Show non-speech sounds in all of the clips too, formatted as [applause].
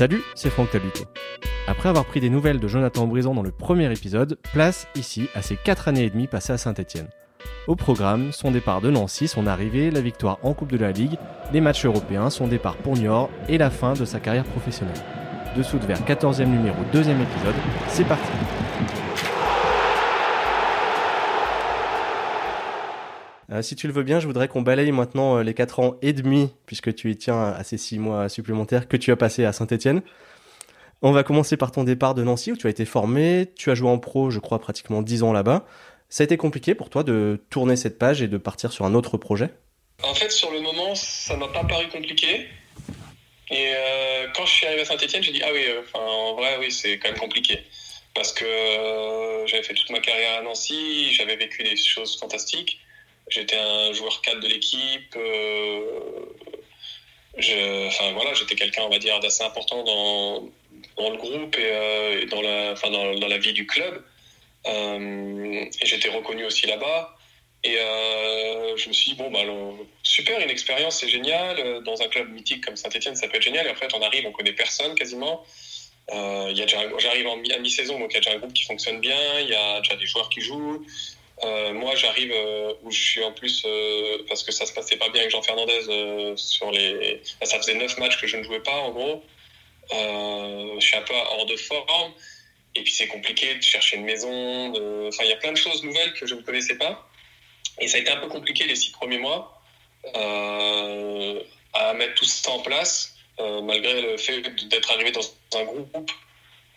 Salut, c'est Franck Tabuto. Après avoir pris des nouvelles de Jonathan Brison dans le premier épisode, place ici à ses 4 années et demie passées à Saint-Etienne. Au programme, son départ de Nancy, son arrivée, la victoire en Coupe de la Ligue, les matchs européens, son départ pour Niort et la fin de sa carrière professionnelle. Dessous de vers 14e numéro, deuxième épisode, c'est parti Euh, si tu le veux bien, je voudrais qu'on balaye maintenant euh, les 4 ans et demi, puisque tu y tiens à ces 6 mois supplémentaires que tu as passé à Saint-Etienne. On va commencer par ton départ de Nancy, où tu as été formé, tu as joué en pro, je crois, pratiquement 10 ans là-bas. Ça a été compliqué pour toi de tourner cette page et de partir sur un autre projet? En fait, sur le moment, ça m'a pas paru compliqué. Et euh, quand je suis arrivé à Saint-Etienne, j'ai dit Ah oui, en vrai, oui, c'est quand même compliqué. Parce que j'avais fait toute ma carrière à Nancy, j'avais vécu des choses fantastiques. J'étais un joueur cadre de l'équipe. Euh, enfin voilà, j'étais quelqu'un, on va dire, d'assez important dans, le groupe et, euh, dans, la, enfin, dans, dans, la vie du club. Euh, et j'étais reconnu aussi là-bas. Et je me suis dit, bon, bah, super, une expérience, c'est génial. Dans un club mythique comme Saint-Etienne, ça peut être génial. Et en fait, on arrive, on connaît personne quasiment. J'arrive à mi-saison, donc il y a déjà un groupe qui fonctionne bien, il y a déjà des joueurs qui jouent. Euh, moi, j'arrive euh, où je suis en plus euh, parce que ça se passait pas bien avec Jean Fernandez sur les. ça faisait neuf matchs que je ne jouais pas en gros. je suis un peu hors de forme. Et puis c'est compliqué de chercher une maison. Enfin, il y a plein de choses nouvelles que je ne connaissais pas. Et ça a été un peu compliqué les six premiers mois à mettre tout ça en place, malgré le fait d'être arrivé dans un groupe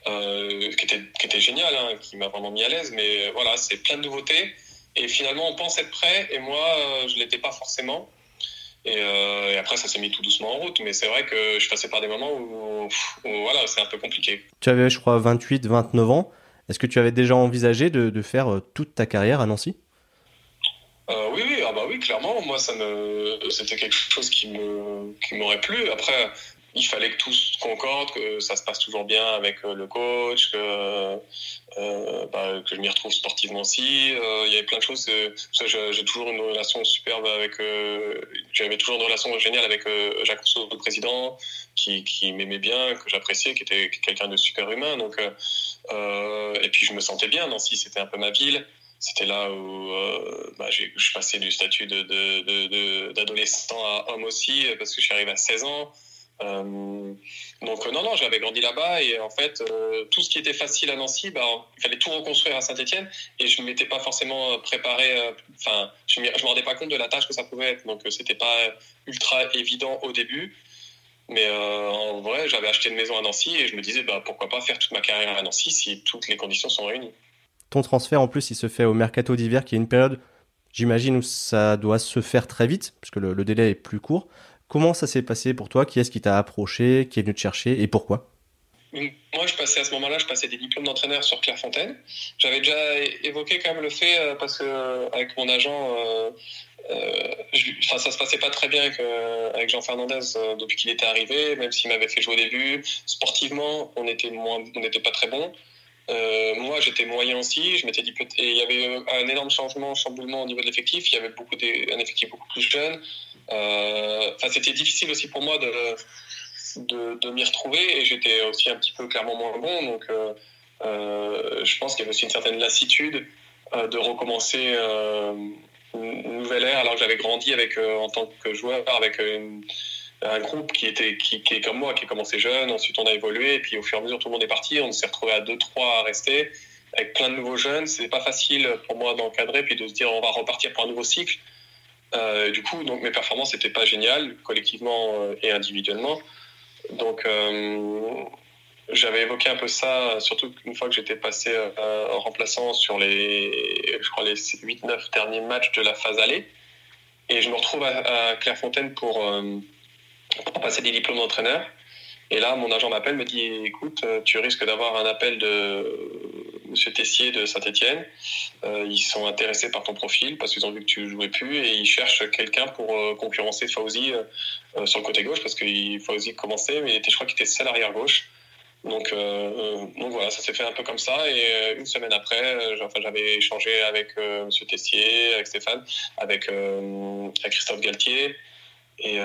euh, qui, était, qui était génial, hein, qui m'a vraiment mis à l'aise. Mais euh, voilà, c'est plein de nouveautés. Et finalement, on pense être prêt, et moi, euh, je ne l'étais pas forcément. Et, et, après, ça s'est mis tout doucement en route. Mais c'est vrai que je passais par des moments où, voilà, c'est un peu compliqué. Tu avais, je crois, 28, 29 ans. Est-ce que tu avais déjà envisagé de, de faire toute ta carrière à Nancy? Euh, oui, oui, ah bah oui, clairement. Moi, ça me, c'était quelque chose qui me, qui m'aurait plu. Après, il fallait que tout concorde, que ça se passe toujours bien avec euh, le coach, que, euh, bah, que je m'y retrouve sportivement aussi. Euh, il y avait plein de choses. J'ai toujours une relation superbe avec. J'avais toujours une relation géniale avec Jacques Rousseau, le président, qui, qui m'aimait bien, que j'appréciais, qui était quelqu'un de super humain. Donc, et puis je me sentais bien. Nancy, c'était un peu ma ville c'était là où bah, je passais du statut d'adolescent de, de, à homme aussi, parce que je suis arrivé à 16 ans. Euh, donc euh, non, non, j'avais grandi là-bas et en fait, euh, tout ce qui était facile à Nancy, bah, il fallait tout reconstruire à Saint-Etienne et je ne m'étais pas forcément préparé, enfin, je ne me rendais pas compte de la tâche que ça pouvait être. Donc c'était pas ultra évident au début. Mais en vrai, j'avais acheté une maison à Nancy et je me disais, bah, pourquoi pas faire toute ma carrière à Nancy si toutes les conditions sont réunies. Ton transfert, en plus, il se fait au mercato d'hiver, qui est une période, j'imagine, où ça doit se faire très vite, puisque le, le délai est plus court. Comment ça s'est passé pour toi? Qui est-ce qui t'a approché? Qui est venu te chercher? Et pourquoi? Moi, je passais à ce moment-là, je passais des diplômes d'entraîneur sur Clairefontaine. J'avais déjà évoqué quand même le fait, euh, parce que euh, avec mon agent, euh, ça se passait pas très bien avec, Jean Fernandez depuis qu'il était arrivé, même s'il m'avait fait jouer au début. Sportivement, on était moins, on n'était pas très bon. moi, j'étais moyen aussi. Je m'étais dit il y avait un énorme changement, chamboulement au niveau de l'effectif. Il y avait beaucoup un effectif beaucoup plus jeune. Euh, enfin, c'était difficile aussi pour moi de, de, m'y retrouver et j'étais aussi un petit peu clairement moins bon. Donc, euh, euh, je pense qu'il y avait aussi une certaine lassitude de recommencer une nouvelle ère alors que j'avais grandi avec, en tant que joueur avec un groupe qui était qui, est comme moi, qui a commencé jeune, ensuite on a évolué, et puis au fur et à mesure tout le monde est parti, on s'est retrouvé à 2-3 à rester, avec plein de nouveaux jeunes. C'est pas facile pour moi d'encadrer, puis de se dire on va repartir pour un nouveau cycle. Euh, du coup, donc mes performances n'étaient pas géniales, collectivement euh, et individuellement. Donc, euh, j'avais évoqué un peu ça, surtout une fois que j'étais passé en remplaçant sur les, je crois, les 8-9 derniers matchs de la phase aller. Et je me retrouve à, Clairefontaine pour, pour passer des diplômes d'entraîneur. Et là, mon agent m'appelle, me dit écoute, tu risques d'avoir un appel de Monsieur Tessier de Saint-Etienne. Euh, ils sont intéressés par ton profil parce qu'ils ont vu que tu jouais plus et ils cherchent quelqu'un pour euh, concurrencer Fauzi euh, sur le côté gauche parce que Fauzi commençait, mais je crois qu'il était seul arrière gauche. Donc, voilà, ça s'est fait un peu comme ça. Et une semaine après, j'avais échangé avec Monsieur Tessier, avec Stéphane, avec, avec Christophe Galtier. Et,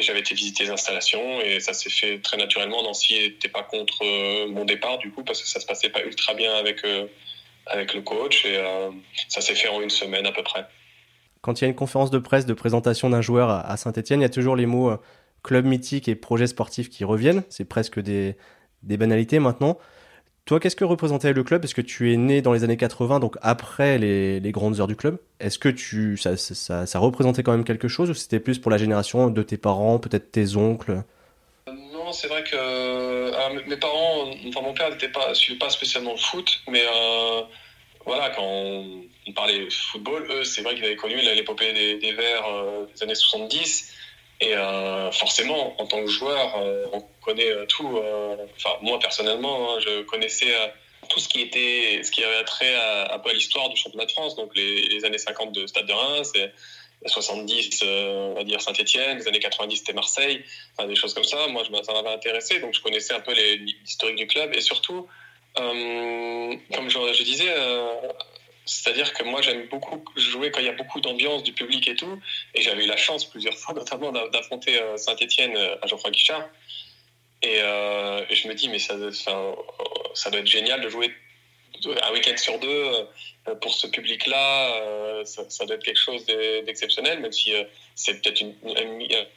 j'avais été visiter les installations et ça s'est fait très naturellement. Nancy n'était pas contre mon départ du coup parce que ça se passait pas ultra bien avec, avec le coach et ça s'est fait en une semaine à peu près. Quand il y a une conférence de presse de présentation d'un joueur à Saint-Etienne, il y a toujours les mots club mythique et projet sportif qui reviennent. C'est presque des, des banalités maintenant. Toi, qu'est-ce que représentait le club? Est-ce que tu es né dans les années 80, donc après les, les grandes heures du club. Est-ce que tu, ça, ça, représentait quand même quelque chose ou c'était plus pour la génération de tes parents, peut-être tes oncles? Non, c'est vrai que ah, mes parents, enfin mon père n'était pas, suivait pas spécialement le foot, mais euh, voilà, quand on, parlait football, eux, c'est vrai qu'ils avaient connu l'épopée des, des Verts euh, des années 70. Et euh, forcément, en tant que joueur, euh, on connaît euh, tout. Enfin, moi personnellement, hein, je connaissais tout ce qui était, ce qui avait trait à, peu à l'histoire du championnat de France. Donc les, années 50 de Stade de Reims, les 70, on va dire Saint-Etienne, les années 90 c'était Marseille, des choses comme ça. Moi, ça m'avait intéressé, donc je connaissais un peu l'historique du club et surtout, comme je, je disais c'est-à-dire que moi, j'aime beaucoup jouer quand il y a beaucoup d'ambiance du public et tout. Et j'avais eu la chance plusieurs fois, [laughs] notamment, d'affronter euh, Saint-Etienne euh, à Geoffroy Guichard. Euh, et, je me dis, mais ça, doit être génial de jouer un week-end sur deux pour ce public-là. Ça, doit être quelque chose d'exceptionnel, même si c'est peut-être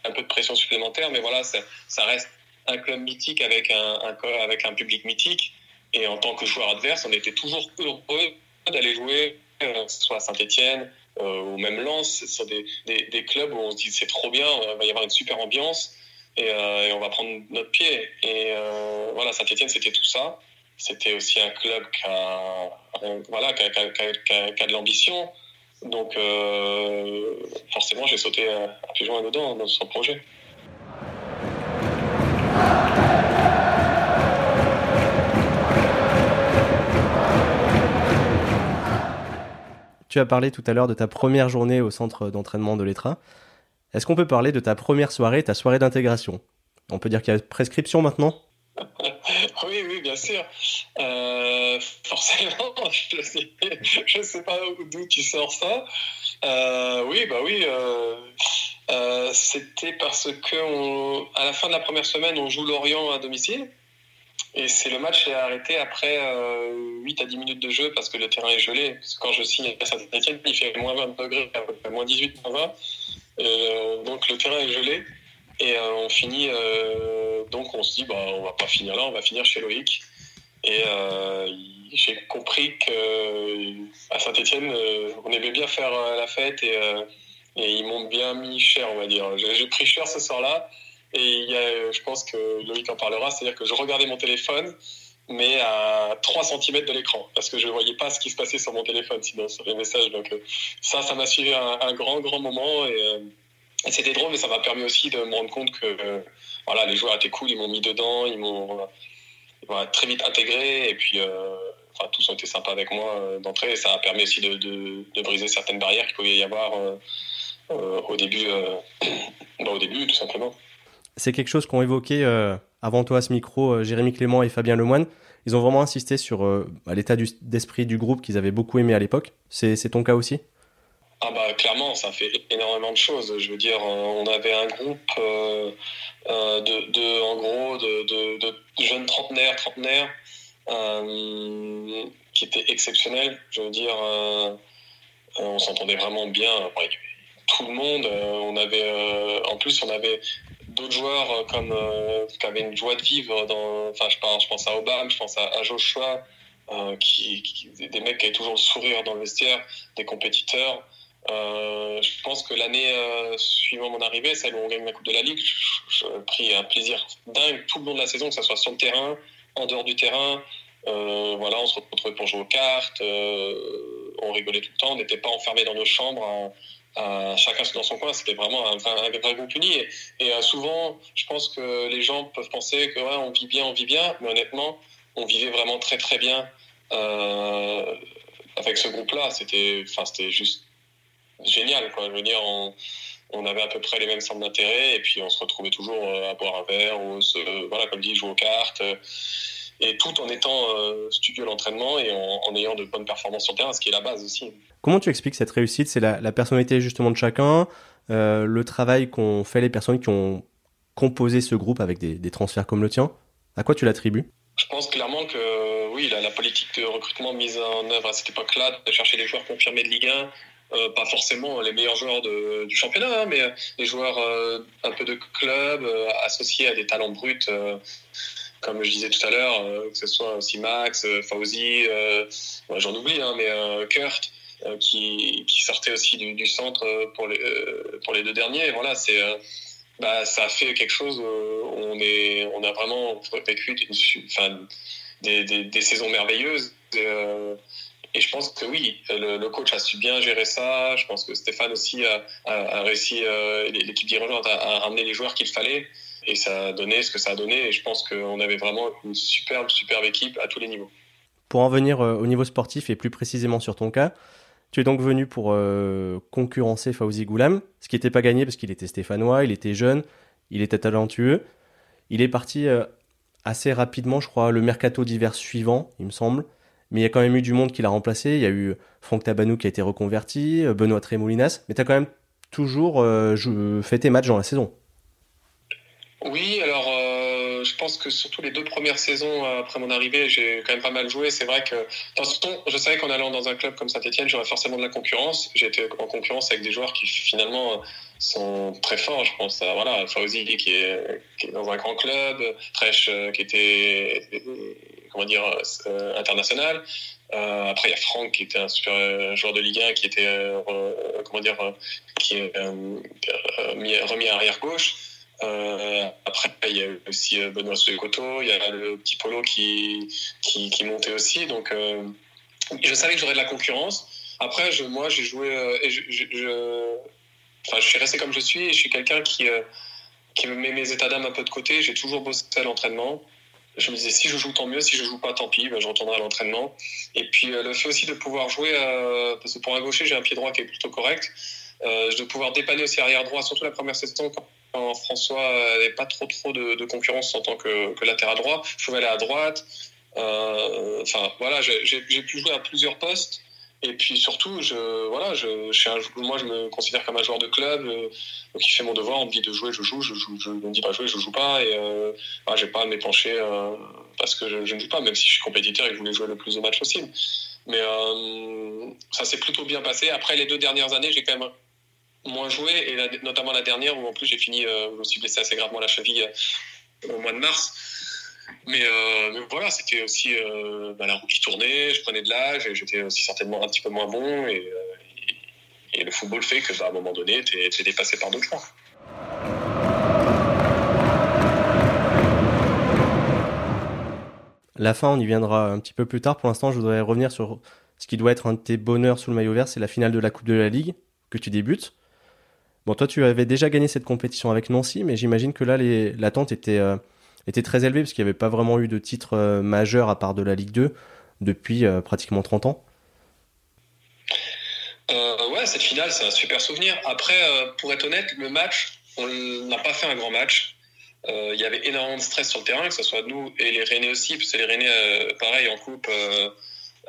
un peu de pression supplémentaire. Mais voilà, ça reste un club mythique avec un public mythique. Et en tant que joueur adverse, on était toujours heureux d'aller jouer, euh, soit à Saint-Etienne euh, ou même Lens, sur des, des, clubs où on se dit c'est trop bien, il va y avoir une super ambiance et, euh, on va prendre notre pied. Et voilà, Saint-Etienne, c'était tout ça. C'était aussi un club qui a, voilà, qui a, qui a, de l'ambition. Donc, forcément, j'ai sauté à plus loin dedans dans son projet. Tu as parlé tout à l'heure de ta première journée au centre d'entraînement de l'Etra. Est-ce qu'on peut parler de ta première soirée, ta soirée d'intégration? On peut dire qu'il y a prescription maintenant? [laughs] Oui, oui, bien sûr. Euh, forcément, [laughs] je ne sais, pas d'où tu sors ça. Euh, oui, bah oui. Euh, c'était parce que à la fin de la première semaine, on joue Lorient à domicile. Et c'est le match est arrêté après 8 euh, à 10 minutes de jeu parce que le terrain est gelé. Parce que quand je signe à Saint-Etienne, il fait moins 20 degrés, moins 18, moins 20. Euh, donc le terrain est gelé. Et euh, on finit, donc on se dit, bah, on va pas finir là, on va finir chez Loïc. Et j'ai compris qu'à Saint-Etienne, on aimait bien faire la fête et, et ils m'ont bien mis cher, on va dire. J'ai pris cher ce soir-là. Et il y a, je pense que Loïc en parlera, c'est-à-dire que je regardais mon téléphone, mais à 3 cm de l'écran, parce que je ne voyais pas ce qui se passait sur mon téléphone, sinon sur les messages. Donc euh, ça, ça m'a suivi un, grand, grand moment. Euh, et, c'était drôle, mais ça m'a permis aussi de me rendre compte que euh, voilà, les joueurs étaient cool, ils m'ont mis dedans, ils m'ont très vite intégré, et puis enfin, tous ont été sympas avec moi d'entrée, et ça a permis aussi de, de, briser certaines barrières qu'il pouvait y avoir au, début, [clears throat] bah, au début, tout simplement c'est quelque chose qu'ont évoqué euh, avant toi à ce micro euh, Jérémy Clément et Fabien Lemoine. Ils ont vraiment insisté sur euh, bah, l'état d'esprit du groupe qu'ils avaient beaucoup aimé à l'époque. C'est ton cas aussi? Ah bah clairement, ça fait énormément de choses. Je veux dire, on avait un groupe de, en gros, de, jeunes trentenaires, trentenaires, qui était exceptionnel. Je veux dire, on s'entendait vraiment bien. tout le monde. on avait, en plus, on avait d'autres joueurs euh, comme euh, qui avaient une joie de vivre dans enfin je pense je pense à Obama je pense à, Joshua euh, qui, des mecs qui avaient toujours le sourire dans le vestiaire des compétiteurs. Je pense que l'année suivant mon arrivée celle où on gagne la coupe de la ligue j'ai pris un plaisir dingue tout le long de la saison que ce soit sur le terrain en dehors du terrain. Voilà on se retrouvait pour jouer aux cartes on rigolait tout le temps on n'était pas enfermés dans nos chambres euh, chacun dans son coin, c'était vraiment un, un, groupe uni. Et, euh, souvent, je pense que les gens peuvent penser que on vit bien, on vit bien, mais honnêtement, on vivait vraiment très très bien euh, avec ce groupe-là. C'était, enfin, c'était juste génial, quoi. Je veux dire, on, on, avait à peu près les mêmes centres d'intérêt, et puis on se retrouvait toujours à boire un verre, ou se, voilà, comme dit, jouer aux cartes et tout en étant euh, studieux à l'entraînement et en, ayant de bonnes performances sur terrain, ce qui est la base aussi. Comment tu expliques cette réussite? C'est la, personnalité justement de chacun le travail qu'ont fait les personnes qui ont composé ce groupe avec des, transferts comme le tien? À quoi tu l'attribues? Je pense clairement que oui, la, la, politique de recrutement mise en œuvre à cette époque-là, de chercher les joueurs confirmés de Ligue 1, euh, pas forcément les meilleurs joueurs de, du championnat, hein, mais des joueurs euh, un peu de club, euh, associés à des talents bruts, comme je disais tout à l'heure, que ce soit aussi Max, Fauzi, j'en oublie, hein, mais Kurt. Qui, sortait aussi du, centre pour les, pour les deux derniers. Voilà, c'est, bah, ça a fait quelque chose. on, est, on a vraiment vécu enfin, des, des, saisons merveilleuses. Et je pense que oui, le, coach a su bien gérer ça. Je pense que Stéphane aussi a, réussi, euh, l'équipe dirigeante a, ramené les joueurs qu'il fallait. Et ça a donné ce que ça a donné. Et je pense qu'on avait vraiment une superbe, superbe équipe à tous les niveaux. Pour en venir euh, au niveau sportif et plus précisément sur ton cas, tu es donc venu pour euh, concurrencer Fauzi Goulam, ce qui n'était pas gagné parce qu'il était stéphanois, il était jeune, il était talentueux. Il est parti assez rapidement, je crois, le mercato d'hiver suivant, il me semble mais il y a quand même eu du monde qui l'a remplacé. Il y a eu Franck Tabanou qui a été reconverti, euh, Benoît Trémoulinas, mais tu as quand même toujours euh, fait tes matchs dans la saison. Oui, alors euh, je pense que surtout les deux premières saisons après mon arrivée, j'ai quand même pas mal joué. C'est vrai que temps, je savais qu'en allant dans un club comme Saint-Etienne, j'aurais forcément de la concurrence. J'étais en concurrence avec des joueurs qui finalement sont très forts. Je pense à voilà, Fauzi qui est, qui est dans un grand club, Fresh qui était comment dire, euh, international. Euh, après, il y a Franck qui était un super euh, joueur de Ligue 1 qui était, comment dire, qui est remis à arrière gauche. Après, il y a aussi Benoît Soukoto, il y a le petit Polo qui, qui, montait aussi. Donc, je savais que j'aurais de la concurrence. Après, moi, j'ai joué je, enfin, je suis resté comme je suis et je suis quelqu'un qui, qui met mes états d'âme un peu de côté. J'ai toujours bossé à l'entraînement je me disais si je joue tant mieux, si je joue pas tant pis, ben, je retournerai à l'entraînement. Et puis euh, le fait aussi de pouvoir jouer, euh, parce que pour un gaucher j'ai un pied droit qui est plutôt correct, euh, de pouvoir dépanner aussi arrière droit, surtout la première saison François n'avait pas trop trop de, concurrence en tant que, latéral droit, je pouvais aller à droite. Enfin voilà, j'ai pu jouer à plusieurs postes. Et puis surtout, je, voilà, je, je moi, je me considère comme un joueur de club euh, qui fait mon devoir. On me dit de jouer, je joue. Je, joue, je pas jouer, je joue pas. Et euh, bah, pas à m'épancher euh, parce que je, ne joue pas, même si je suis compétiteur et que je voulais jouer le plus de matchs possible. Mais euh, ça s'est plutôt bien passé. Après les deux dernières années, j'ai quand même moins joué, et notamment la dernière où en plus j'ai fini, je me suis blessé assez gravement la cheville au mois de mars. Euh, mais, voilà, c'était aussi euh, bah, la roue qui tournait, je prenais de l'âge, j'étais aussi certainement un petit peu moins bon. Et, euh, le football fait que, bah, à un moment donné, tu es, dépassé par d'autres joueurs. La fin, on y viendra un petit peu plus tard. Pour l'instant, je voudrais revenir sur ce qui doit être un de tes bonheurs sous le maillot vert, c'est la finale de la Coupe de la Ligue que tu débutes. Bon, toi, tu avais déjà gagné cette compétition avec Nancy, mais j'imagine que là, l'attente était était très élevé parce qu'il n'y avait pas vraiment eu de titre euh, majeur à part de la Ligue 2 depuis euh, pratiquement 30 ans. Euh, ouais, cette finale, c'est un super souvenir. Après, pour être honnête, le match, on n'a pas fait un grand match. Il y avait énormément de stress sur le terrain, que ce soit nous et les Rennais aussi, parce que les Rennais, pareil, en coupe,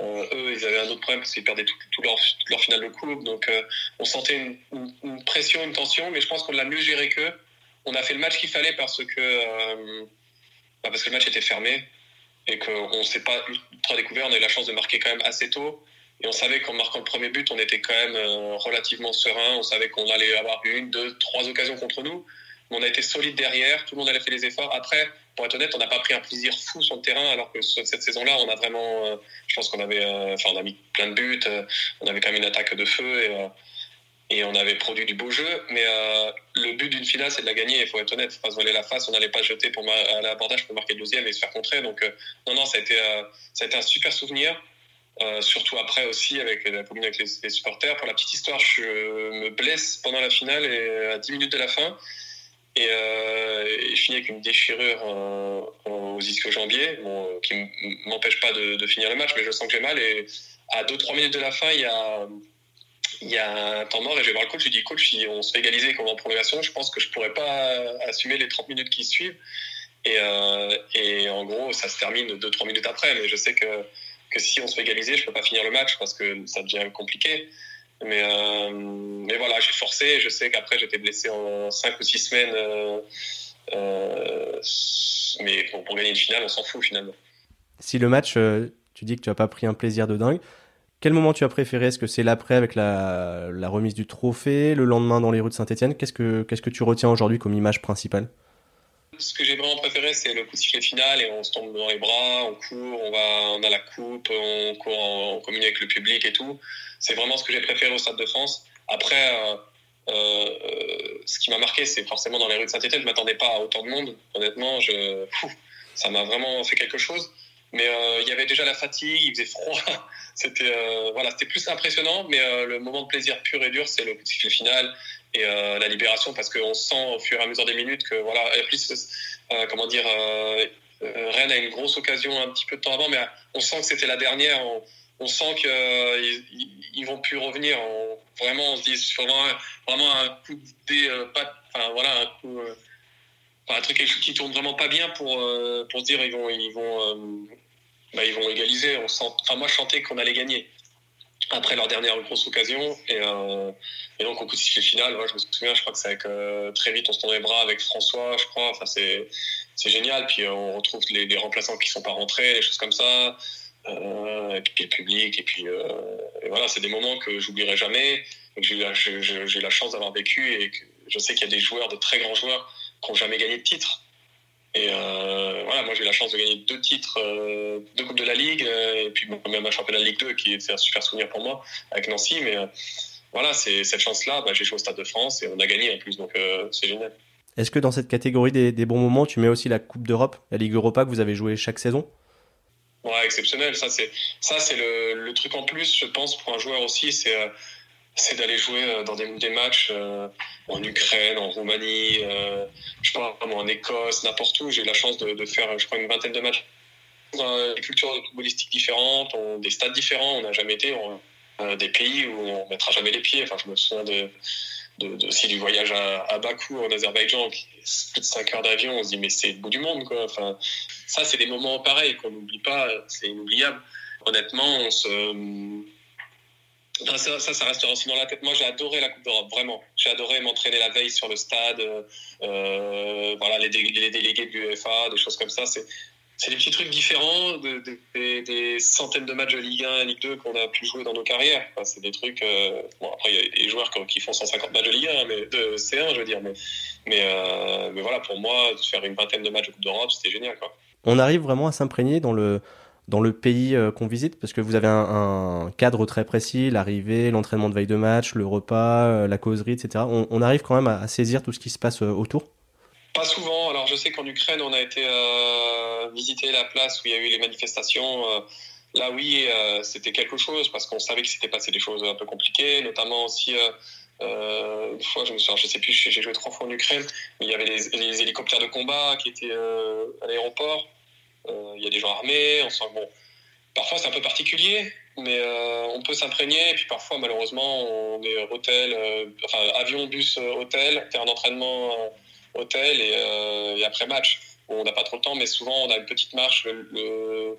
eux, ils avaient un autre problème parce qu'ils perdaient tout, leur, leur, finale de coupe. Donc, on sentait une, pression, une tension, mais je pense qu'on l'a mieux géré qu'eux. On a fait le match qu'il fallait parce que bah, parce que le match était fermé et qu'on ne s'est pas ultra découvert. On a eu la chance de marquer quand même assez tôt. Et on savait qu'en marquant le premier but, on était quand même euh, relativement serein. On savait qu'on allait avoir une, deux, trois occasions contre nous. On a été solide derrière. Tout le monde a fait les efforts. Après, pour être honnête, on n'a pas pris un plaisir fou sur le terrain, alors que cette saison-là, on a vraiment, euh, je pense qu'on avait, euh, enfin, on a mis plein de buts. on avait quand même une attaque de feu et on avait produit du beau jeu. Mais euh, le but d'une finale, c'est de la gagner. Il faut être honnête, faut pas se voiler la face. On n'allait pas jeter pour à l'abordage pour marquer le deuxième et se faire contrer. Donc, euh, non, non, ça a, été, euh, ça a été un super souvenir. surtout après aussi avec la commune avec les, supporters. Pour la petite histoire, je me blesse pendant la finale et à 10 minutes de la fin. Et, je finis avec une déchirure aux ischio-jambiers, bon, qui m'empêche pas de, finir le match, mais je sens que j'ai mal. Et à 2-3 minutes de la fin, il y a il y a un temps mort et je vais voir le coach, je lui dis coach, si on se fait égaliser comme en prolongation, je pense que je pourrais pas assumer les 30 minutes qui suivent. Et, euh, et en gros, ça se termine 2-3 minutes après, mais je sais que, que si on se fait égaliser, je peux pas finir le match parce que ça devient compliqué. Mais, mais voilà, j'ai forcé. Je sais qu'après, j'étais blessé en 5 ou 6 semaines. mais pour, gagner une finale, on s'en fout finalement. Si le match, tu dis que tu n'as pas pris un plaisir de dingue, quel moment tu as préféré? Est-ce que c'est l'après avec la, la, remise du trophée, le lendemain dans les rues de Saint-Etienne Qu'est-ce que, qu'est-ce que tu retiens aujourd'hui comme image principale? Ce que j'ai vraiment préféré, c'est le coup de sifflet final et on se tombe dans les bras, on court, on on a la coupe, on court, on communique avec le public et tout. C'est vraiment ce que j'ai préféré au Stade de France. Après, euh, euh, ce qui m'a marqué, c'est forcément dans les rues de Saint-Etienne. Je m'attendais pas à autant de monde. Honnêtement, ça m'a vraiment fait quelque chose. Mais euh, il y avait déjà la fatigue, il faisait froid. [laughs] c'était voilà, plus impressionnant. Mais le moment de plaisir pur et dur, c'est le coup de sifflet final et la libération, parce qu'on sent au fur et à mesure des minutes que voilà, et plus comment dire. Rennes a une grosse occasion un petit peu de temps avant, mais on sent que c'était la dernière. On, sent qu'ils ils, vont plus revenir. vraiment, on se dit vraiment, vraiment un coup de pas, enfin voilà, un coup, un truc qui tourne vraiment pas bien pour, euh, pour dire ils vont, ils vont, euh, bah, ils vont égaliser. On sent, enfin, moi, je qu'on allait gagner après leur dernière grosse occasion. Et, euh, et donc, au coup de sifflet final, je me souviens, je crois que c'est avec très vite, on se tend les bras avec François, je crois. Enfin, c'est, c'est génial. Puis on retrouve les, les, remplaçants qui sont pas rentrés, des choses comme ça. et puis le public. Et puis et voilà, c'est des moments que j'oublierai jamais. Et que j'ai eu la chance d'avoir vécu. Et que je sais qu'il y a des joueurs, de très grands joueurs, qui n'ont jamais gagné de titre. Et euh, voilà, moi j'ai eu la chance de gagner deux titres, euh, deux Coupes de la Ligue, euh, et puis même un championnat de Ligue 2 qui est un super souvenir pour moi avec Nancy. Mais voilà, c'est cette chance-là, bah, j'ai joué au Stade de France et on a gagné en plus, donc c'est génial. Est-ce que dans cette catégorie des, bons moments, tu mets aussi la Coupe d'Europe, la Ligue Europa que vous avez joué chaque saison? Ouais, exceptionnel. Ça, c'est ça, c'est le, le, truc en plus, je pense, pour un joueur aussi, c'est c'est d'aller jouer euh, dans des, matchs euh, en Ukraine, en Roumanie, euh, je sais pas, en Écosse, n'importe où. J'ai eu la chance de, faire, je crois, une vingtaine de matchs dans des cultures footballistiques différentes, on, des stades différents. On n'a jamais été dans des pays où on mettra jamais les pieds. Enfin, je me souviens de, aussi du voyage à, à, Bakou en Azerbaïdjan, qui est plus de 5 heures d'avion. On se dit mais c'est le bout du monde, quoi. Enfin, ça, c'est des moments pareils qu'on n'oublie pas. C'est inoubliable. Honnêtement, on se ça, ça, ça, restera aussi dans la tête. Moi, j'ai adoré la Coupe d'Europe, vraiment. J'ai adoré m'entraîner la veille sur le stade, euh, voilà, les, délégués du UEFA, des choses comme ça. C'est, des petits trucs différents de, de, des, centaines de matchs de Ligue 1 et Ligue 2 qu'on a pu jouer dans nos carrières. Enfin, c'est des trucs. Euh, bon, après, il y a des joueurs qui font 150 matchs de Ligue 1, mais de C1, je veux dire. Mais, mais, euh, voilà, pour moi, faire une vingtaine de matchs de Coupe d'Europe, c'était génial. Quoi. On arrive vraiment à s'imprégner dans le dans le pays euh, qu'on visite Parce que vous avez un, cadre très précis, l'arrivée, l'entraînement de veille de match, le repas, euh, la causerie, etc. On, arrive quand même à, saisir tout ce qui se passe euh, autour? Pas souvent. Alors je sais qu'en Ukraine, on a été visiter la place où il y a eu les manifestations. là, oui, c'était quelque chose parce qu'on savait qu'il s'était passé des choses un peu compliquées, notamment aussi. une fois, je me souviens, je sais plus, j'ai joué trois fois en Ukraine, mais il y avait les, les hélicoptères de combat qui étaient à l'aéroport. Euh, il y a des gens armés, on bon. Parfois c'est un peu particulier, mais euh, on peut s'imprégner. Et puis parfois malheureusement on est hôtel, euh, enfin avion, bus, hôtel, terrain d'entraînement, hôtel et, après match. on n'a pas trop le temps, mais souvent on a une petite marche le,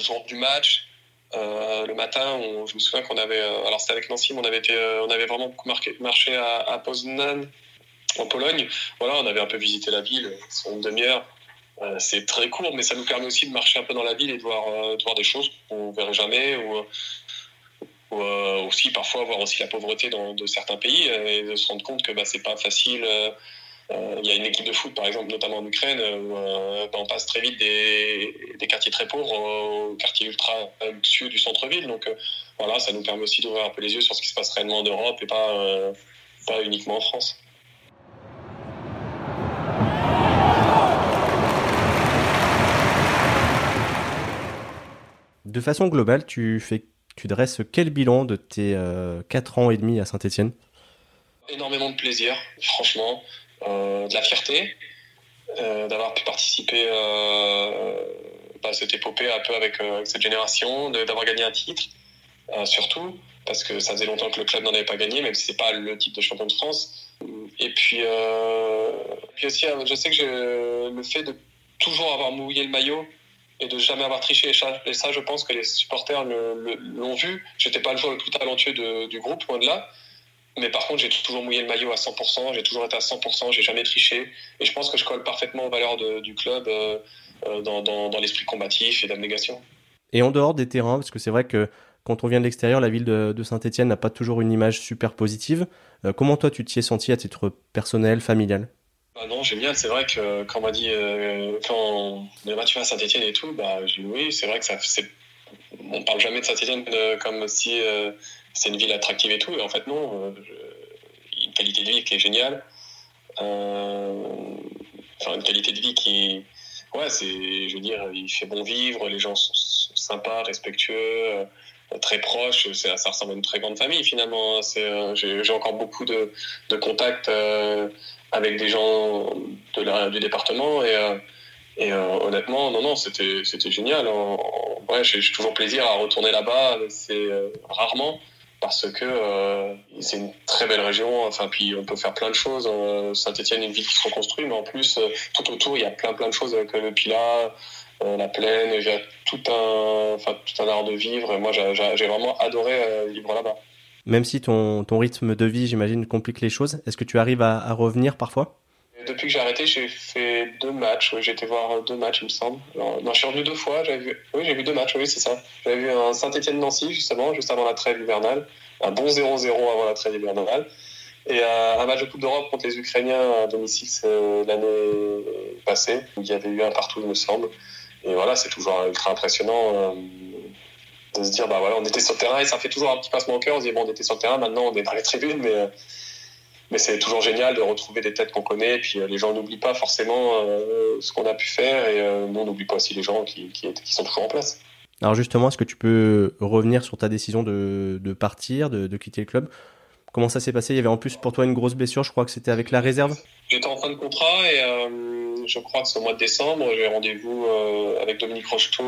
jour du match. le matin, je me souviens qu'on avait, alors c'était avec Nancy, mais on avait, été, on avait vraiment beaucoup marché à, à Poznan, en Pologne. Voilà, on avait un peu visité la ville, une demi-heure. Euh, c'est très court, mais ça nous permet aussi de marcher un peu dans la ville et de voir, euh, de voir des choses qu'on ne verrait jamais. Ou, euh, aussi parfois voir aussi la pauvreté dans, de certains pays et de se rendre compte que bah, c'est pas facile. Il y a une équipe de foot, par exemple, notamment en Ukraine, où bah, on passe très vite des, quartiers très pauvres aux quartiers ultra luxueux du centre-ville. Donc voilà, ça nous permet aussi d'ouvrir un peu les yeux sur ce qui se passe réellement en Europe et pas uniquement en France. De façon globale, tu, dresses quel bilan de tes euh, 4 ans et demi à Saint-Etienne Énormément de plaisir, franchement, euh, de la fierté euh, d'avoir pu participer euh, à cette épopée un peu avec, cette génération, d'avoir gagné un titre, surtout, parce que ça faisait longtemps que le club n'en avait pas gagné, même si c'est pas le type de champion de France. Et puis, puis aussi, je sais que le fait de toujours avoir mouillé le maillot, et de jamais avoir triché. Et ça, je pense que les supporters l'ont vu. J'étais pas le joueur le plus talentueux du groupe, loin de là. Mais par contre, j'ai toujours mouillé le maillot à 100%, j'ai toujours été à 100%, j'ai jamais triché. Et je pense que je colle parfaitement aux valeurs du club euh, euh, dans, l'esprit combatif et d'abnégation. Et en dehors des terrains, parce que c'est vrai que quand on vient de l'extérieur, la ville de, Saint-Etienne n'a pas toujours une image super positive. Euh, comment toi, tu t'y es senti à titre personnel, familial? Bah non, génial. C'est vrai que quand on m'a dit, quand on m'a à Saint-Etienne et tout, bah, j'ai dit oui, c'est vrai que ça, on parle jamais de Saint-Etienne comme si c'est une ville attractive et tout. Et en fait, non. Euh, une qualité de vie qui est géniale. Euh, enfin, une qualité de vie qui. Ouais, c'est. Je veux dire, il fait bon vivre, les gens sont, sympas, respectueux, euh, très proches. Ça, ça, ressemble à une très grande famille finalement. J'ai encore beaucoup de contacts avec des gens de la, du département et. Et honnêtement, non, non, c'était, c'était génial. ouais, j'ai, toujours plaisir à retourner là-bas. C'est rarement parce que euh, c'est une très belle région. Enfin, puis on peut faire plein de choses. Euh, Saint-Etienne une ville qui se reconstruit, mais en plus, euh, tout autour, il y a plein plein de choses avec le Pilat, la plaine. Il y a tout un, enfin, tout un art de vivre. Moi, j'ai vraiment adoré vivre là-bas. Même si ton, ton rythme de vie, j'imagine, complique les choses, est-ce que tu arrives à, revenir parfois? Depuis que j'ai arrêté, j'ai fait deux matchs. j'ai été voir deux matchs, il me semble. non, je suis revenu deux fois. Vu... Oui, j'ai vu deux matchs, oui, c'est ça. J'avais vu un Saint-Etienne-Nancy, justement, juste avant la trêve hivernale. Un bon 0-0 avant la trêve hivernale. Et euh, un match de Coupe d'Europe contre les Ukrainiens à domicile l'année passée. Il y avait eu un partout, il me semble. Et voilà, c'est toujours ultra impressionnant euh, de se dire, bah voilà, on était sur le terrain et ça fait toujours un petit passement au cœur. On se dit, bon, on était sur le terrain, maintenant on est dans les tribunes, mais. Euh, mais c'est toujours génial de retrouver des têtes qu'on connaît. Et puis euh, les gens n'oublient pas forcément euh, ce qu'on a pu faire et euh, nous on n'oublie pas aussi les gens qui, qui, qui, sont toujours en place. Alors justement, est-ce que tu peux revenir sur ta décision de, de partir, de, de, quitter le club? Comment ça s'est passé? Il y avait en plus pour toi une grosse blessure, je crois que c'était avec la réserve? J'étais en fin de contrat et je crois que c'est au mois de décembre, j'ai rendez-vous avec Dominique Rocheteau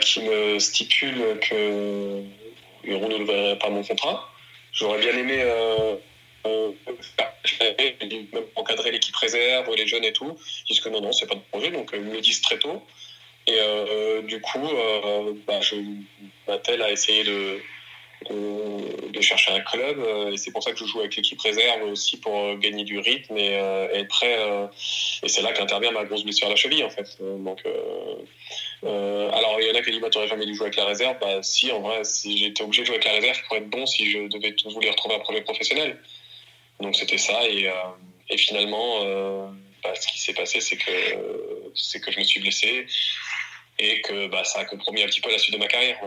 qui me stipule que ne renouvellerait pas mon contrat. J'aurais bien aimé euh, euh, encadrer l'équipe réserve, les jeunes et tout. Ils disent que non, non, c'est pas de projet, donc euh, ils me disent très tôt. Et du coup, bah, je m'attelle à essayer de, de, chercher un club. et c'est pour ça que je joue avec l'équipe réserve aussi pour gagner du rythme et, être prêt. et c'est là qu'intervient ma grosse blessure à la cheville, en fait. donc, euh, alors, il y en a qui disent bah, n'aurais jamais dû jouer avec la réserve. Bah, si, en vrai, si j'étais obligé de jouer avec la réserve pour être bon si je devais vouloir retrouver un projet professionnel. Donc, c'était ça. Et, euh, finalement, euh, bah, ce qui s'est passé, c'est que, que je me suis blessé et que bah, ça a compromis un petit peu la suite de ma carrière.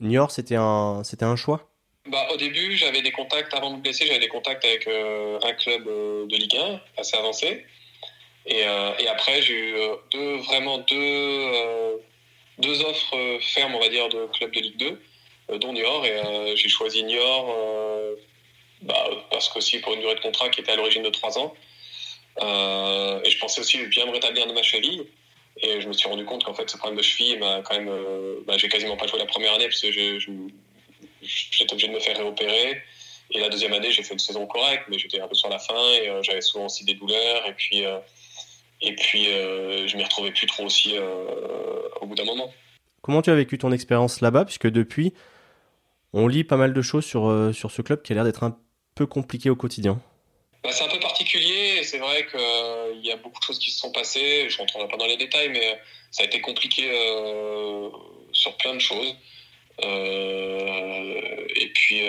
Niort, c'était un, c'était un choix? Bah, au début, j'avais des contacts, avant de me blesser, j'avais des contacts avec un club de Ligue 1 assez avancé. Et, euh, et après, j'ai eu euh, deux, vraiment deux, euh, deux offres fermes, on va dire, de clubs de Ligue 2, dont Niort. Et j'ai choisi Niort bah, parce qu'aussi pour une durée de contrat qui était à l'origine de trois ans. et je pensais aussi bien me rétablir de ma cheville. Et je me suis rendu compte qu'en fait, ce problème de cheville m'a quand même. bah, j'ai quasiment pas joué la première année parce que j'étais obligé de me faire réopérer. Et la deuxième année, j'ai fait une saison correcte, mais j'étais un peu sur la fin et j'avais souvent aussi des douleurs. Et puis, et puis, euh, je m'y retrouvais plus trop aussi euh, au bout d'un moment. Comment tu as vécu ton expérience là-bas Puisque depuis, on lit pas mal de choses sur, euh, sur ce club qui a l'air d'être un peu compliqué au quotidien? Bah, c'est un peu particulier. C'est vrai qu'il y a beaucoup de choses qui se sont passées. Je ne rentrerai pas dans les détails, mais ça a été compliqué sur plein de choses. et puis,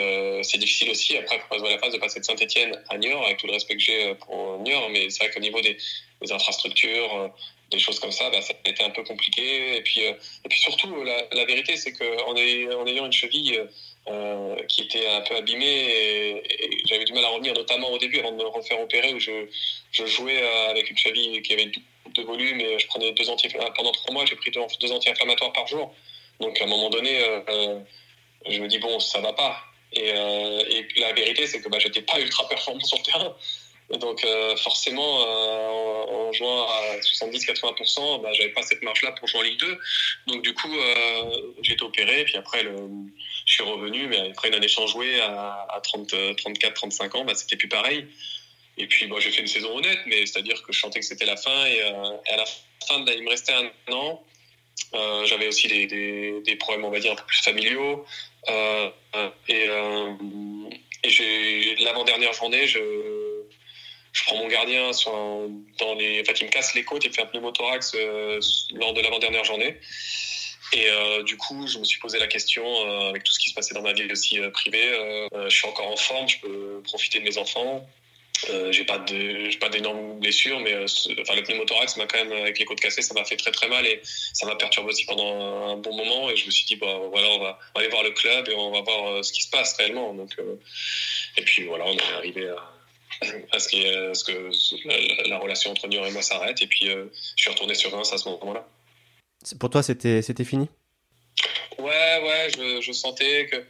c'est difficile aussi. Après, il faut la phase de passer de Saint-Etienne à Niort, avec tout le respect que j'ai pour Niort. Mais c'est vrai qu'au niveau des, infrastructures, euh, des choses comme ça, bah, ça a été un peu compliqué. Et puis, euh, surtout, la, vérité, c'est qu'en en ayant une cheville euh, qui était un peu abîmée, et, j'avais du mal à revenir, notamment au début, avant de me refaire opérer, où je, jouais avec une cheville qui avait de volume, et je prenais deux anti pendant trois mois, j'ai pris deux, anti-inflammatoires par jour. Donc à un moment donné, je me dis, bon, ça va pas. Et, la vérité, c'est que bah, j'étais pas ultra performant sur le terrain. Donc euh, forcément, euh, en, jouant à 70-80%, bah, j'avais pas cette marge-là pour jouer en Ligue 2. Donc du coup, euh, j'ai été opéré, puis après, le, je suis revenu, mais après une année sans jouer à, à 30, 34, 35 ans, bah, c'était plus pareil. Et puis, bon, j'ai fait une saison honnête, mais c'est-à-dire que je sentais que c'était la fin. Et, à la d'astreinte, il me restait un an. J'avais aussi des, problèmes, on va dire, un peu plus familiaux. et, l'avant-dernière journée, je, prends mon gardien dans les, en il me casse les côtes et fait un pneumothorax lors de l'avant-dernière journée. Et euh, du coup, je me suis posé la question, euh, avec tout ce qui se passait dans ma vie aussi euh, privée, je suis encore en forme, je peux profiter de mes enfants. j'ai pas de, pas d'énormes blessures, mais enfin le pneumothorax m'a quand même avec les côtes cassées, ça m'a fait très très mal et ça m'a perturbé aussi pendant un bon moment. Et je me suis dit bah voilà, on va, aller voir le club et on va voir ce qui se passe réellement. Donc et puis voilà, on est arrivé à, ce, que la, relation entre Niort et moi s'arrête. Et puis je suis retourné sur Reims à ce moment-là. Pour toi, c'était fini? Ouais, ouais, je, sentais que.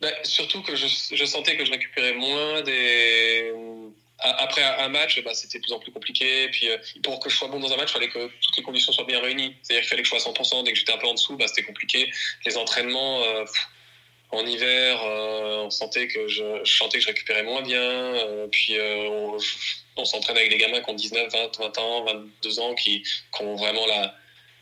Ben, surtout que je, sentais que je récupérais moins des. Après un match, bah, c'était de plus en plus compliqué. Puis, euh, pour que je sois bon dans un match, il fallait que toutes les conditions soient bien réunies. C'est-à-dire qu'il fallait que je sois à 100%. Dès que j'étais un peu en dessous, bah, c'était compliqué. Les entraînements, euh, en hiver, euh, on sentait que je, sentais que je récupérais moins bien. puis, on, s'entraîne avec des gamins qui ont 19, 20, 20 ans, 22 ans, qui ont vraiment la,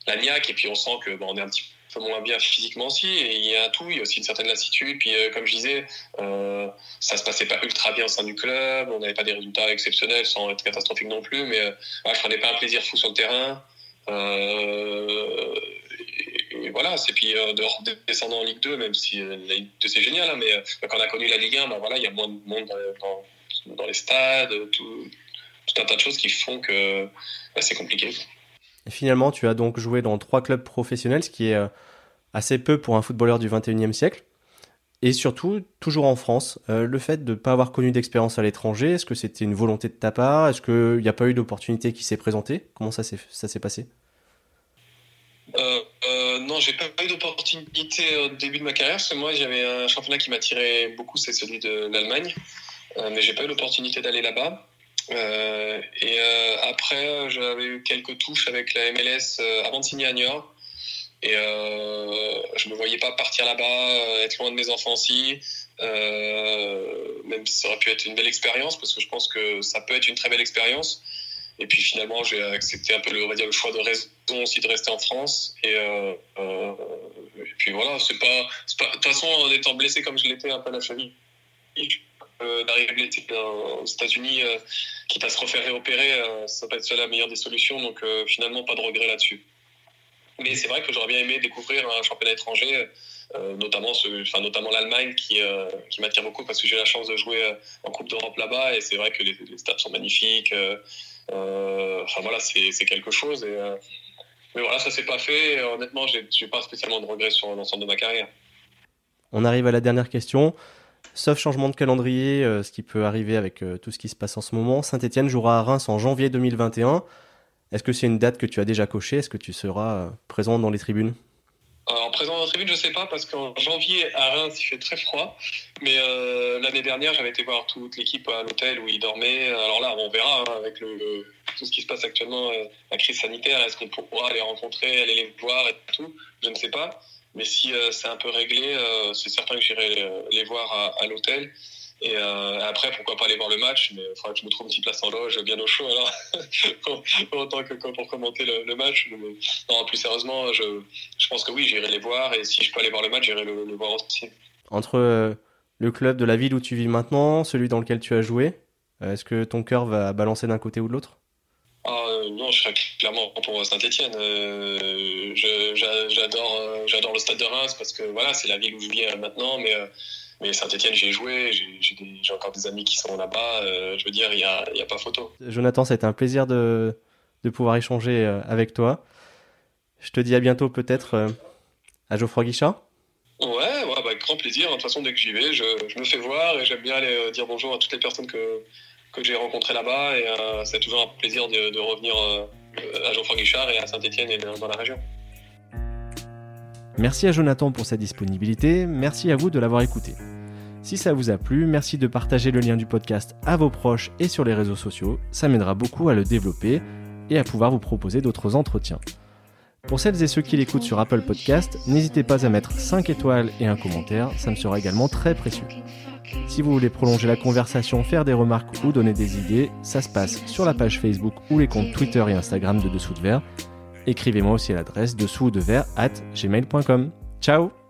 la niaque et puis on sent que bon, on est un petit peu moins bien physiquement aussi et il y a un tout il y a aussi une certaine lassitude puis euh, comme je disais euh, ça se passait pas ultra bien au sein du club on n'avait pas des résultats exceptionnels sans être catastrophique non plus mais euh, je prenais pas un plaisir fou sur le terrain euh, et, voilà c'est puis de descendre en Ligue 2 même si la Ligue 2 c'est génial hein, mais quand on a connu la Ligue 1 ben voilà il y a moins de monde dans, les stades tout, un tas de choses qui font que c'est compliqué finalement, tu as donc joué dans trois clubs professionnels, ce qui est euh, assez peu pour un footballeur du 21e siècle. Et surtout, toujours en France, euh, le fait de ne pas avoir connu d'expérience à l'étranger, est-ce que c'était une volonté de ta part? Est-ce qu'il n'y a pas eu d'opportunité qui s'est présentée? Comment ça s'est passé? Euh, euh, non, j'ai pas eu d'opportunité au début de ma carrière, parce que moi j'avais un championnat qui m'attirait beaucoup, c'est celui de l'Allemagne, mais j'ai pas eu l'opportunité d'aller là-bas. Euh, et euh, après, j'avais eu quelques touches avec la MLS euh, avant de signer à Niort. Et je me voyais pas partir là-bas, être loin de mes enfants aussi. même si ça aurait pu être une belle expérience, parce que je pense que ça peut être une très belle expérience. Et puis finalement, j'ai accepté un peu le, le choix de raison aussi de rester en France. Et, euh, et puis voilà, c'est pas. De toute façon, en étant blessé comme je l'étais un peu la cheville, euh, d'arriver aux États-Unis, euh, quitte à se refaire réopérer, euh, ça peut être la meilleure des solutions. Donc finalement, pas de regret là-dessus. Mais c'est vrai que j'aurais bien aimé découvrir un championnat étranger, notamment, enfin, notamment l'Allemagne qui, qui m'attire beaucoup parce que j'ai la chance de jouer en Coupe d'Europe là-bas et c'est vrai que les, stades sont magnifiques. enfin voilà, c'est quelque chose. Et, mais voilà, ça s'est pas fait. honnêtement, je n'ai pas spécialement de regrets sur l'ensemble de ma carrière. On arrive à la dernière question. Sauf changement de calendrier, euh, ce qui peut arriver avec euh, tout ce qui se passe en ce moment, Saint-Etienne jouera à Reims en janvier 2021. Est-ce que c'est une date que tu as déjà cochée? Est-ce que tu seras euh, présent dans les tribunes? En présent dans les tribunes, je sais pas, parce qu'en janvier à Reims, il fait très froid. Mais l'année dernière, j'avais été voir toute l'équipe à l'hôtel où ils dormaient. Alors là, on verra hein, avec tout ce qui se passe actuellement, la crise sanitaire. Est-ce qu'on pourra les rencontrer, aller les voir et tout? Je ne sais pas. Mais si euh, c'est un peu réglé, euh, c'est certain que j'irai euh, les voir à, l'hôtel. Et après, pourquoi pas aller voir le match Mais il faudra que je me trouve une petite place en loge bien au chaud, alors, [laughs] autant que pour commenter le, match. non, plus sérieusement, je, je pense que oui, j'irai les voir. Et si je peux aller voir le match, j'irai le, voir aussi. Entre le club de la ville où tu vis maintenant, celui dans lequel tu as joué, est-ce que ton cœur va balancer d'un côté ou de l'autre? Ah, non, je serais clairement pour Saint-Etienne. Euh, j'adore, euh, j'adore le stade de Reims parce que voilà, c'est la ville où je vis euh, maintenant, mais, mais Saint-Etienne, j'ai joué, j'ai encore des amis qui sont là-bas. je veux dire, il n'y a, y a, pas photo. Jonathan, ça a été un plaisir de, de pouvoir échanger avec toi. Je te dis à bientôt peut-être à Geoffroy Guichard. Ouais, ouais bah, avec grand plaisir. De toute façon, dès que j'y vais, je, je, me fais voir et j'aime bien aller dire bonjour à toutes les personnes que, que j'ai rencontré là-bas. Et euh, c'est toujours un plaisir de, revenir euh, à Geoffroy Guichard et à Saint-Etienne et dans la région. Merci à Jonathan pour sa disponibilité, merci à vous de l'avoir écouté. Si ça vous a plu, merci de partager le lien du podcast à vos proches et sur les réseaux sociaux, ça m'aidera beaucoup à le développer et à pouvoir vous proposer d'autres entretiens. Pour celles et ceux qui l'écoutent sur Apple Podcast, n'hésitez pas à mettre 5 étoiles et un commentaire, ça me sera également très précieux. Si vous voulez prolonger la conversation, faire des remarques ou donner des idées, ça se passe sur la page Facebook ou les comptes Twitter et Instagram de Dessous de Verre. Écrivez-moi aussi à l'adresse dessous de verre at gmail.com. Ciao